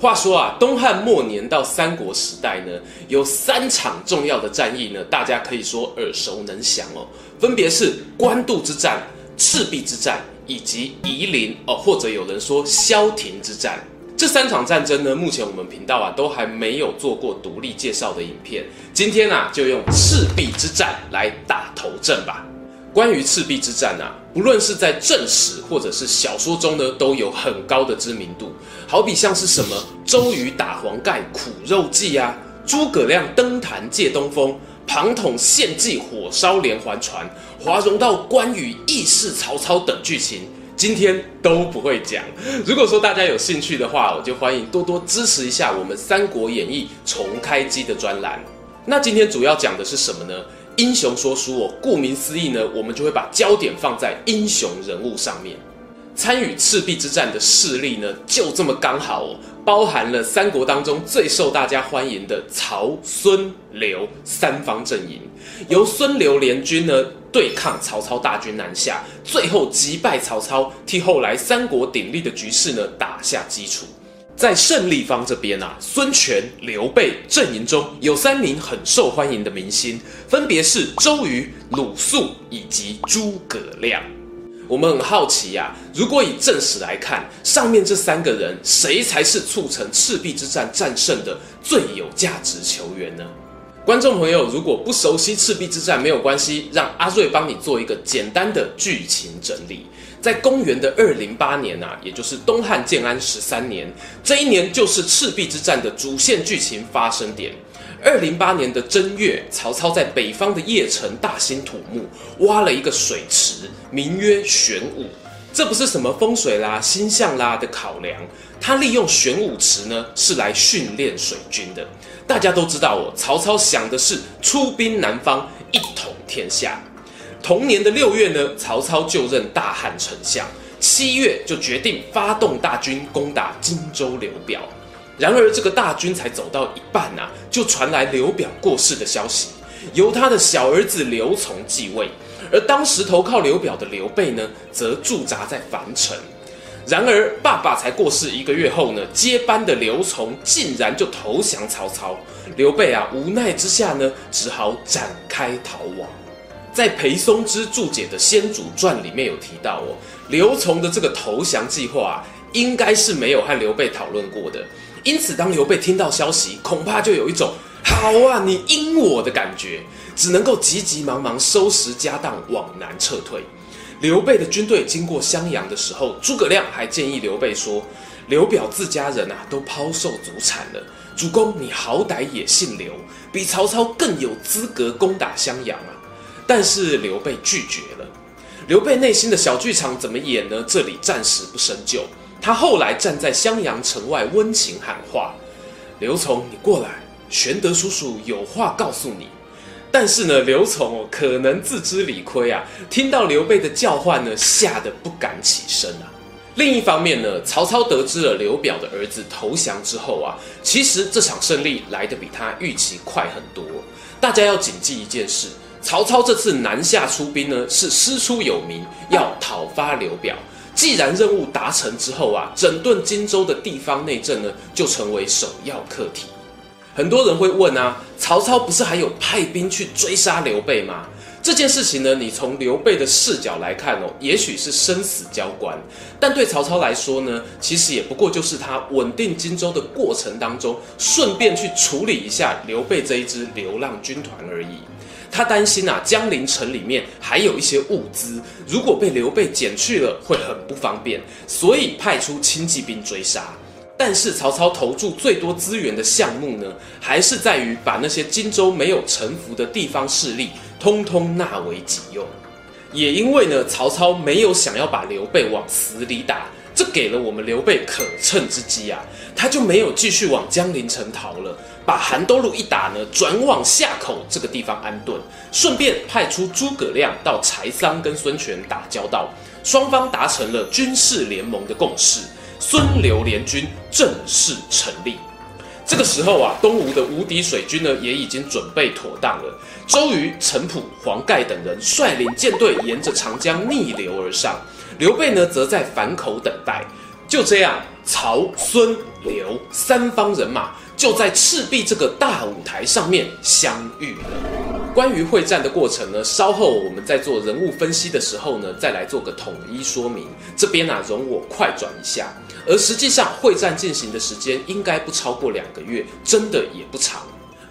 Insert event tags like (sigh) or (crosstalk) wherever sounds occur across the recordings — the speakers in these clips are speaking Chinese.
话说啊，东汉末年到三国时代呢，有三场重要的战役呢，大家可以说耳熟能详哦，分别是官渡之战、赤壁之战以及夷陵哦，或者有人说萧亭之战。这三场战争呢，目前我们频道啊都还没有做过独立介绍的影片，今天啊就用赤壁之战来打头阵吧。关于赤壁之战啊，不论是在正史或者是小说中呢，都有很高的知名度。好比像是什么 (laughs) 周瑜打黄盖苦肉计啊，诸葛亮登坛借东风，庞统献计火烧连环船，华容道关羽义释曹操等剧情，今天都不会讲。如果说大家有兴趣的话，我就欢迎多多支持一下我们《三国演义》重开机的专栏。那今天主要讲的是什么呢？英雄说书哦，顾名思义呢，我们就会把焦点放在英雄人物上面。参与赤壁之战的势力呢，就这么刚好哦，包含了三国当中最受大家欢迎的曹、孙、刘三方阵营，由孙刘联军呢对抗曹操大军南下，最后击败曹操，替后来三国鼎立的局势呢打下基础。在胜利方这边啊，孙权、刘备阵营中有三名很受欢迎的明星，分别是周瑜、鲁肃以及诸葛亮。我们很好奇呀、如果以正史来看，上面这三个人谁才是促成赤壁之战战胜的最有价值球员呢？观众朋友，如果不熟悉赤壁之战没有关系，让阿瑞帮你做一个简单的剧情整理。在公元的二零八年啊，也就是东汉建安十三年，这一年就是赤壁之战的主线剧情发生点。二零八年的正月，曹操在北方的邺城大兴土木，挖了一个水池，名曰玄武。这不是什么风水啦、星象啦的考量，他利用玄武池呢，是来训练水军的。大家都知道哦，曹操想的是出兵南方，一统天下。同年的六月呢，曹操就任大汉丞相。七月就决定发动大军攻打荆州刘表。然而这个大军才走到一半啊，就传来刘表过世的消息，由他的小儿子刘琮继位。而当时投靠刘表的刘备呢，则驻扎在樊城。然而爸爸才过世一个月后呢，接班的刘琮竟然就投降曹操。刘备啊，无奈之下呢，只好展开逃亡。在裴松之注解的《先主传》里面有提到哦，刘琮的这个投降计划啊，应该是没有和刘备讨论过的。因此，当刘备听到消息，恐怕就有一种“好啊，你阴我”的感觉，只能够急急忙忙收拾家当往南撤退。刘备的军队经过襄阳的时候，诸葛亮还建议刘备说：“刘表自家人啊，都抛售祖产了，主公你好歹也姓刘，比曹操更有资格攻打襄阳啊。”但是刘备拒绝了。刘备内心的小剧场怎么演呢？这里暂时不深究。他后来站在襄阳城外温情喊话：“刘琮，你过来，玄德叔叔有话告诉你。”但是呢，刘琮哦，可能自知理亏啊，听到刘备的叫唤呢，吓得不敢起身啊。另一方面呢，曹操得知了刘表的儿子投降之后啊，其实这场胜利来得比他预期快很多。大家要谨记一件事。曹操这次南下出兵呢，是师出有名，要讨伐刘表。既然任务达成之后啊，整顿荆州的地方内政呢，就成为首要课题。很多人会问啊，曹操不是还有派兵去追杀刘备吗？这件事情呢，你从刘备的视角来看哦，也许是生死交关，但对曹操来说呢，其实也不过就是他稳定荆州的过程当中，顺便去处理一下刘备这一支流浪军团而已。他担心啊，江陵城里面还有一些物资，如果被刘备捡去了，会很不方便，所以派出轻骑兵追杀。但是曹操投注最多资源的项目呢，还是在于把那些荆州没有臣服的地方势力，通通纳为己用。也因为呢，曹操没有想要把刘备往死里打，这给了我们刘备可乘之机啊，他就没有继续往江陵城逃了。把韩都路一打呢，转往夏口这个地方安顿，顺便派出诸葛亮到柴桑跟孙权打交道，双方达成了军事联盟的共识，孙刘联军正式成立。这个时候啊，东吴的无敌水军呢也已经准备妥当了。周瑜、陈普、黄盖等人率领舰队沿着长江逆流而上，刘备呢则在樊口等待。就这样，曹、孙、刘三方人马就在赤壁这个大舞台上面相遇了。关于会战的过程呢，稍后我们在做人物分析的时候呢，再来做个统一说明。这边啊，容我快转一下。而实际上，会战进行的时间应该不超过两个月，真的也不长。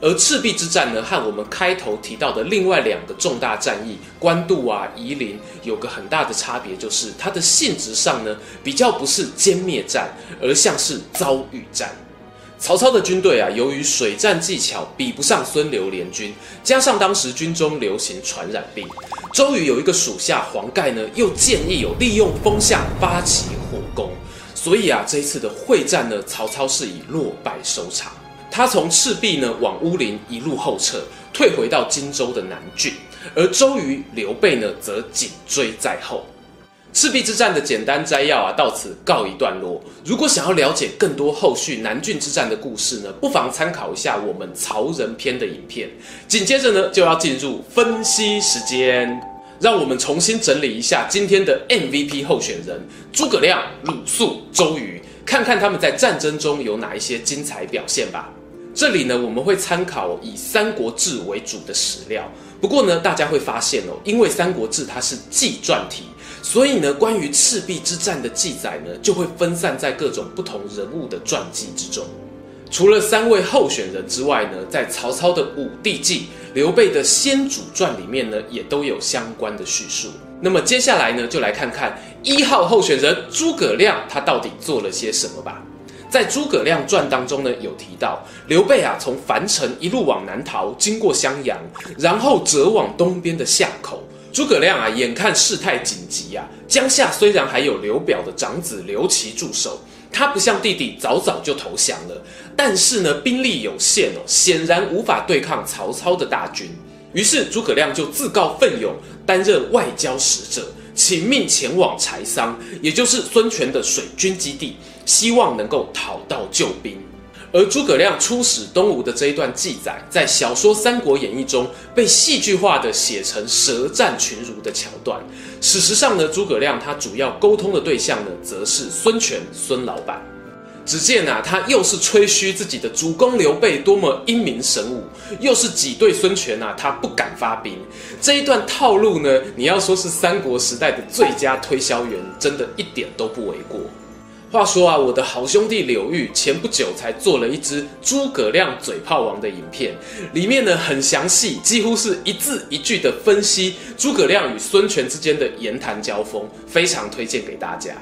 而赤壁之战呢，和我们开头提到的另外两个重大战役官渡啊、夷陵有个很大的差别，就是它的性质上呢，比较不是歼灭战，而像是遭遇战。曹操的军队啊，由于水战技巧比不上孙刘联军，加上当时军中流行传染病，周瑜有一个属下黄盖呢，又建议有利用风向发起火攻。所以啊，这一次的会战呢，曹操是以落败收场。他从赤壁呢往乌林一路后撤，退回到荆州的南郡，而周瑜、刘备呢则紧追在后。赤壁之战的简单摘要啊，到此告一段落。如果想要了解更多后续南郡之战的故事呢，不妨参考一下我们曹仁篇的影片。紧接着呢，就要进入分析时间。让我们重新整理一下今天的 MVP 候选人：诸葛亮、鲁肃、周瑜，看看他们在战争中有哪一些精彩表现吧。这里呢，我们会参考以《三国志》为主的史料。不过呢，大家会发现哦，因为《三国志》它是纪传体，所以呢，关于赤壁之战的记载呢，就会分散在各种不同人物的传记之中。除了三位候选人之外呢，在曹操的《武帝纪》、刘备的《先主传》里面呢，也都有相关的叙述。那么接下来呢，就来看看一号候选人诸葛亮他到底做了些什么吧。在《诸葛亮传》当中呢，有提到刘备啊，从樊城一路往南逃，经过襄阳，然后折往东边的夏口。诸葛亮啊，眼看事态紧急啊，江夏虽然还有刘表的长子刘琦驻守。他不像弟弟早早就投降了，但是呢，兵力有限哦，显然无法对抗曹操的大军。于是诸葛亮就自告奋勇，担任外交使者，请命前往柴桑，也就是孙权的水军基地，希望能够讨到救兵。而诸葛亮出使东吴的这一段记载，在小说《三国演义》中被戏剧化的写成舌战群儒的桥段。事实上呢，诸葛亮他主要沟通的对象呢，则是孙权孙老板。只见啊，他又是吹嘘自己的主公刘备多么英明神武，又是挤兑孙权啊，他不敢发兵。这一段套路呢，你要说是三国时代的最佳推销员，真的一点都不为过。话说啊，我的好兄弟柳玉前不久才做了一支诸葛亮嘴炮王的影片，里面呢很详细，几乎是一字一句的分析诸葛亮与孙权之间的言谈交锋，非常推荐给大家。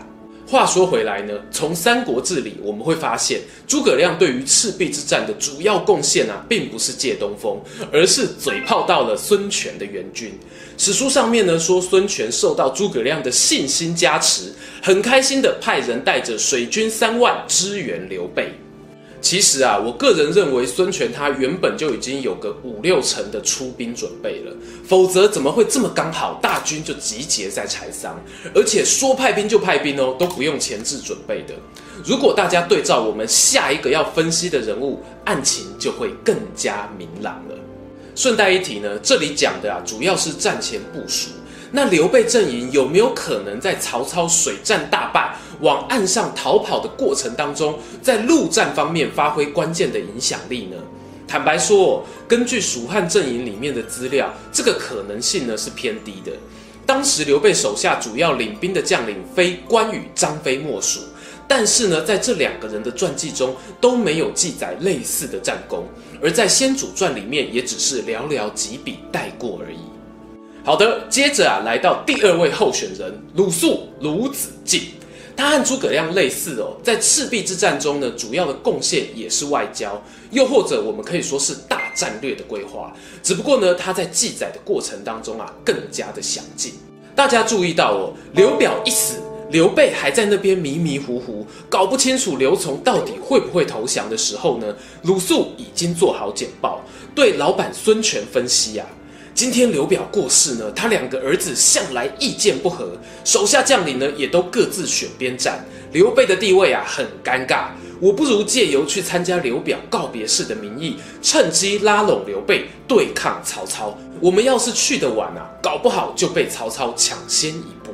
话说回来呢，从《三国志》里我们会发现，诸葛亮对于赤壁之战的主要贡献啊，并不是借东风，而是嘴炮到了孙权的援军。史书上面呢说，孙权受到诸葛亮的信心加持，很开心的派人带着水军三万支援刘备。其实啊，我个人认为孙权他原本就已经有个五六成的出兵准备了，否则怎么会这么刚好大军就集结在柴桑，而且说派兵就派兵哦，都不用前置准备的。如果大家对照我们下一个要分析的人物，案情就会更加明朗了。顺带一提呢，这里讲的啊，主要是战前部署。那刘备阵营有没有可能在曹操水战大败，往岸上逃跑的过程当中，在陆战方面发挥关键的影响力呢？坦白说，根据蜀汉阵营里面的资料，这个可能性呢是偏低的。当时刘备手下主要领兵的将领非关羽、张飞莫属，但是呢，在这两个人的传记中都没有记载类似的战功，而在《先主传》里面也只是寥寥几笔带过而已。好的，接着啊，来到第二位候选人鲁肃鲁子敬，他和诸葛亮类似哦，在赤壁之战中呢，主要的贡献也是外交，又或者我们可以说是大战略的规划。只不过呢，他在记载的过程当中啊，更加的详尽。大家注意到哦，刘表一死，刘备还在那边迷迷糊糊，搞不清楚刘琮到底会不会投降的时候呢，鲁肃已经做好简报，对老板孙权分析啊，今天刘表过世呢，他两个儿子向来意见不合，手下将领呢也都各自选边站，刘备的地位啊很尴尬。我不如借由去参加刘表告别式的名义，趁机拉拢刘备对抗曹操。我们要是去得晚啊，搞不好就被曹操抢先一步。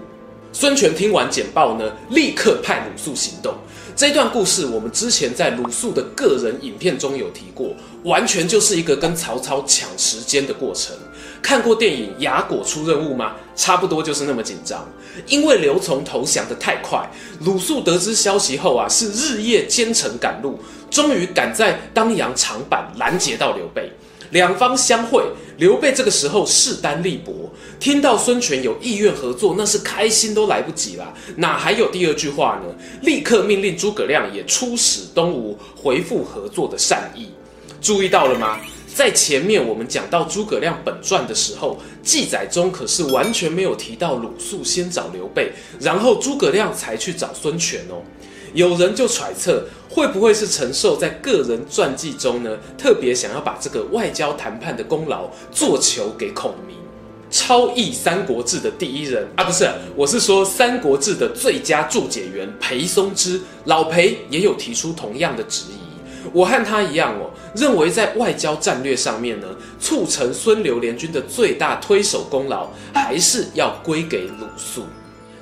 孙权听完简报呢，立刻派鲁肃行动。这段故事我们之前在鲁肃的个人影片中有提过，完全就是一个跟曹操抢时间的过程。看过电影《亚果出任务》吗？差不多就是那么紧张。因为刘琮投降得太快，鲁肃得知消息后啊，是日夜兼程赶路，终于赶在当阳长坂拦截到刘备。两方相会，刘备这个时候势单力薄，听到孙权有意愿合作，那是开心都来不及了，哪还有第二句话呢？立刻命令诸葛亮也出使东吴，回复合作的善意。注意到了吗？在前面我们讲到诸葛亮本传的时候，记载中可是完全没有提到鲁肃先找刘备，然后诸葛亮才去找孙权哦。有人就揣测，会不会是陈寿在个人传记中呢，特别想要把这个外交谈判的功劳做球给孔明？超译《三国志》的第一人啊，不是，我是说《三国志》的最佳注解员裴松之，老裴也有提出同样的质疑。我和他一样哦，认为在外交战略上面呢，促成孙刘联军的最大推手功劳，还是要归给鲁肃。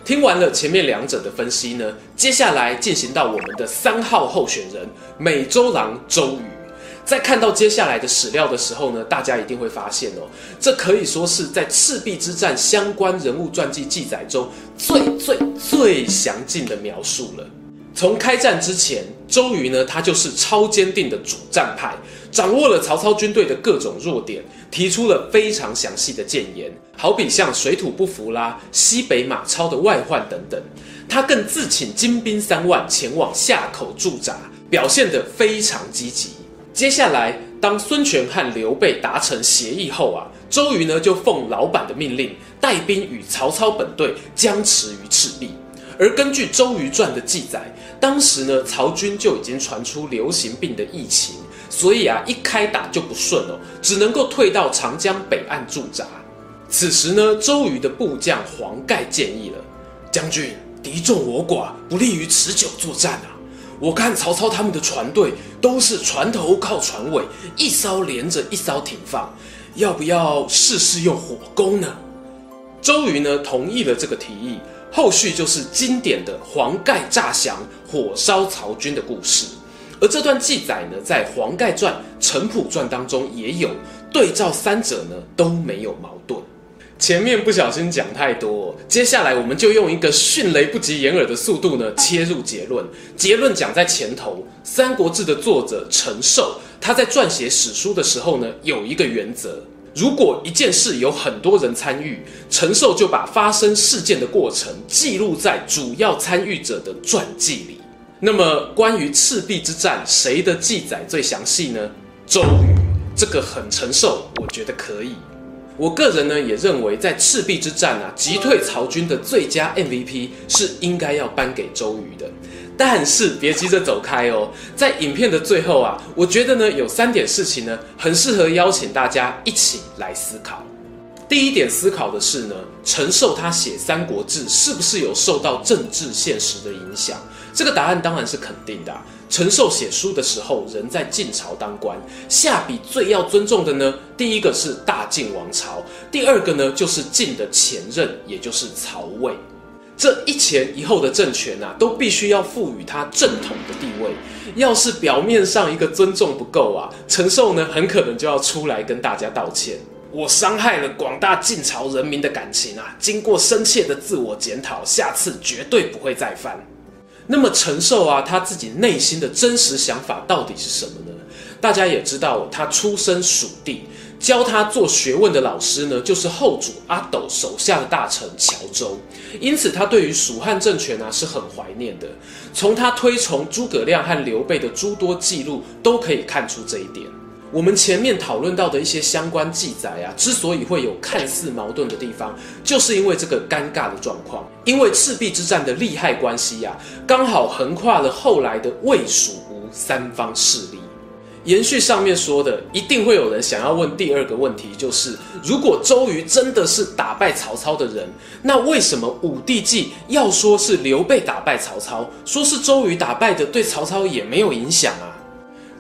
听完了前面两者的分析呢，接下来进行到我们的三号候选人美洲狼周瑜。在看到接下来的史料的时候呢，大家一定会发现哦，这可以说是在赤壁之战相关人物传记记载中最最最详尽的描述了。从开战之前，周瑜呢，他就是超坚定的主战派，掌握了曹操军队的各种弱点，提出了非常详细的谏言，好比像水土不服啦、西北马超的外患等等。他更自请精兵三万前往夏口驻扎，表现得非常积极。接下来，当孙权和刘备达成协议后啊，周瑜呢就奉老板的命令，带兵与曹操本队僵持于赤壁。而根据《周瑜传》的记载，当时呢，曹军就已经传出流行病的疫情，所以啊，一开打就不顺哦，只能够退到长江北岸驻扎。此时呢，周瑜的部将黄盖建议了：将军，敌众我寡，不利于持久作战啊。我看曹操他们的船队都是船头靠船尾，一艘连着一艘停放，要不要试试用火攻呢？周瑜呢，同意了这个提议。后续就是经典的黄盖诈降、火烧曹军的故事，而这段记载呢，在《黄盖传》《程普传》当中也有，对照三者呢都没有矛盾。前面不小心讲太多，接下来我们就用一个迅雷不及掩耳的速度呢切入结论。结论讲在前头，《三国志》的作者陈寿，他在撰写史书的时候呢，有一个原则。如果一件事有很多人参与，陈寿就把发生事件的过程记录在主要参与者的传记里。那么，关于赤壁之战，谁的记载最详细呢？周瑜，这个很陈寿，我觉得可以。我个人呢也认为，在赤壁之战啊，击退曹军的最佳 MVP 是应该要颁给周瑜的。但是别急着走开哦，在影片的最后啊，我觉得呢有三点事情呢很适合邀请大家一起来思考。第一点思考的是呢，陈寿他写《三国志》是不是有受到政治现实的影响？这个答案当然是肯定的啊。陈寿写书的时候人在晋朝当官，下笔最要尊重的呢，第一个是大晋王朝，第二个呢就是晋的前任，也就是曹魏。这一前一后的政权呐、啊，都必须要赋予他正统的地位。要是表面上一个尊重不够啊，陈寿呢很可能就要出来跟大家道歉。我伤害了广大晋朝人民的感情啊，经过深切的自我检讨，下次绝对不会再犯。那么陈寿啊，他自己内心的真实想法到底是什么呢？大家也知道，他出身蜀地。教他做学问的老师呢，就是后主阿斗手下的大臣乔周，因此他对于蜀汉政权啊是很怀念的。从他推崇诸葛亮和刘备的诸多记录都可以看出这一点。我们前面讨论到的一些相关记载啊，之所以会有看似矛盾的地方，就是因为这个尴尬的状况。因为赤壁之战的利害关系呀、啊，刚好横跨了后来的魏、蜀、吴三方势力。延续上面说的，一定会有人想要问第二个问题，就是如果周瑜真的是打败曹操的人，那为什么武帝纪要说是刘备打败曹操，说是周瑜打败的，对曹操也没有影响啊？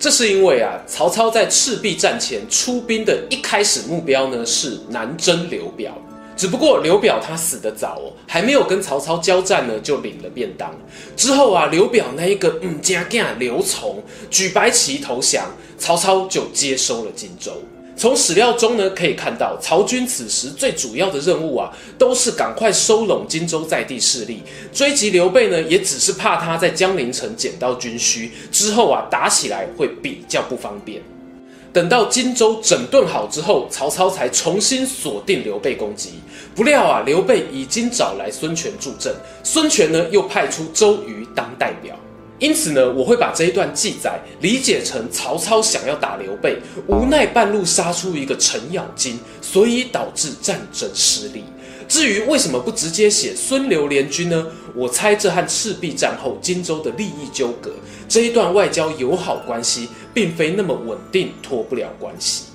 这是因为啊，曹操在赤壁战前出兵的一开始目标呢是南征刘表，只不过刘表他死得早哦，还没有跟曹操交战呢就领了便当。之后啊，刘表那一个嗯家干刘琮举白旗投降，曹操就接收了荆州。从史料中呢可以看到，曹军此时最主要的任务啊，都是赶快收拢荆州在地势力，追击刘备呢，也只是怕他在江陵城捡到军需，之后啊打起来会比较不方便。等到荆州整顿好之后，曹操才重新锁定刘备攻击。不料啊，刘备已经找来孙权助阵，孙权呢又派出周瑜当代表。因此呢，我会把这一段记载理解成曹操想要打刘备，无奈半路杀出一个程咬金，所以导致战争失利。至于为什么不直接写孙刘联军呢？我猜这和赤壁战后荆州的利益纠葛，这一段外交友好关系，并非那么稳定，脱不了关系。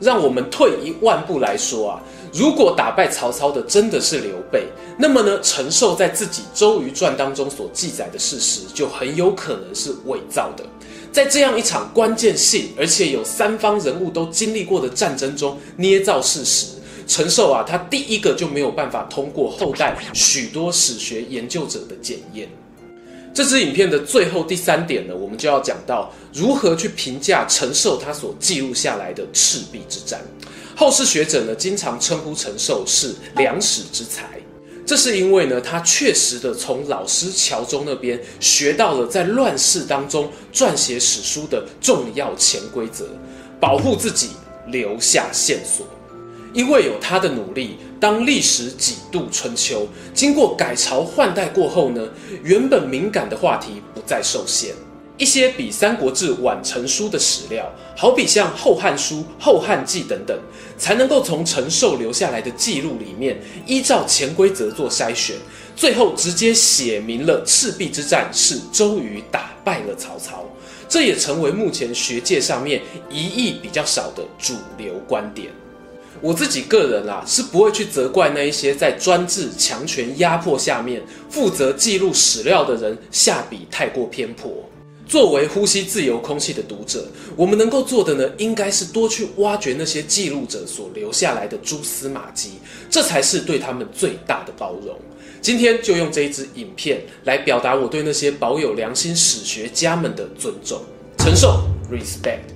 让我们退一万步来说啊。如果打败曹操的真的是刘备，那么呢，陈寿在自己《周瑜传》当中所记载的事实就很有可能是伪造的。在这样一场关键性而且有三方人物都经历过的战争中捏造事实，陈寿啊，他第一个就没有办法通过后代许多史学研究者的检验。这支影片的最后第三点呢，我们就要讲到如何去评价陈寿他所记录下来的赤壁之战。后世学者呢，经常称呼陈寿是良史之才，这是因为呢，他确实的从老师乔中那边学到了在乱世当中撰写史书的重要潜规则，保护自己，留下线索。因为有他的努力，当历史几度春秋经过改朝换代过后呢，原本敏感的话题不再受限。一些比《三国志》晚成书的史料，好比像《后汉书》《后汉纪》等等，才能够从陈寿留下来的记录里面，依照潜规则做筛选，最后直接写明了赤壁之战是周瑜打败了曹操。这也成为目前学界上面疑义比较少的主流观点。我自己个人啊，是不会去责怪那一些在专制强权压迫下面负责记录史料的人下笔太过偏颇。作为呼吸自由空气的读者，我们能够做的呢，应该是多去挖掘那些记录者所留下来的蛛丝马迹，这才是对他们最大的包容。今天就用这一支影片来表达我对那些保有良心史学家们的尊重。承受，respect。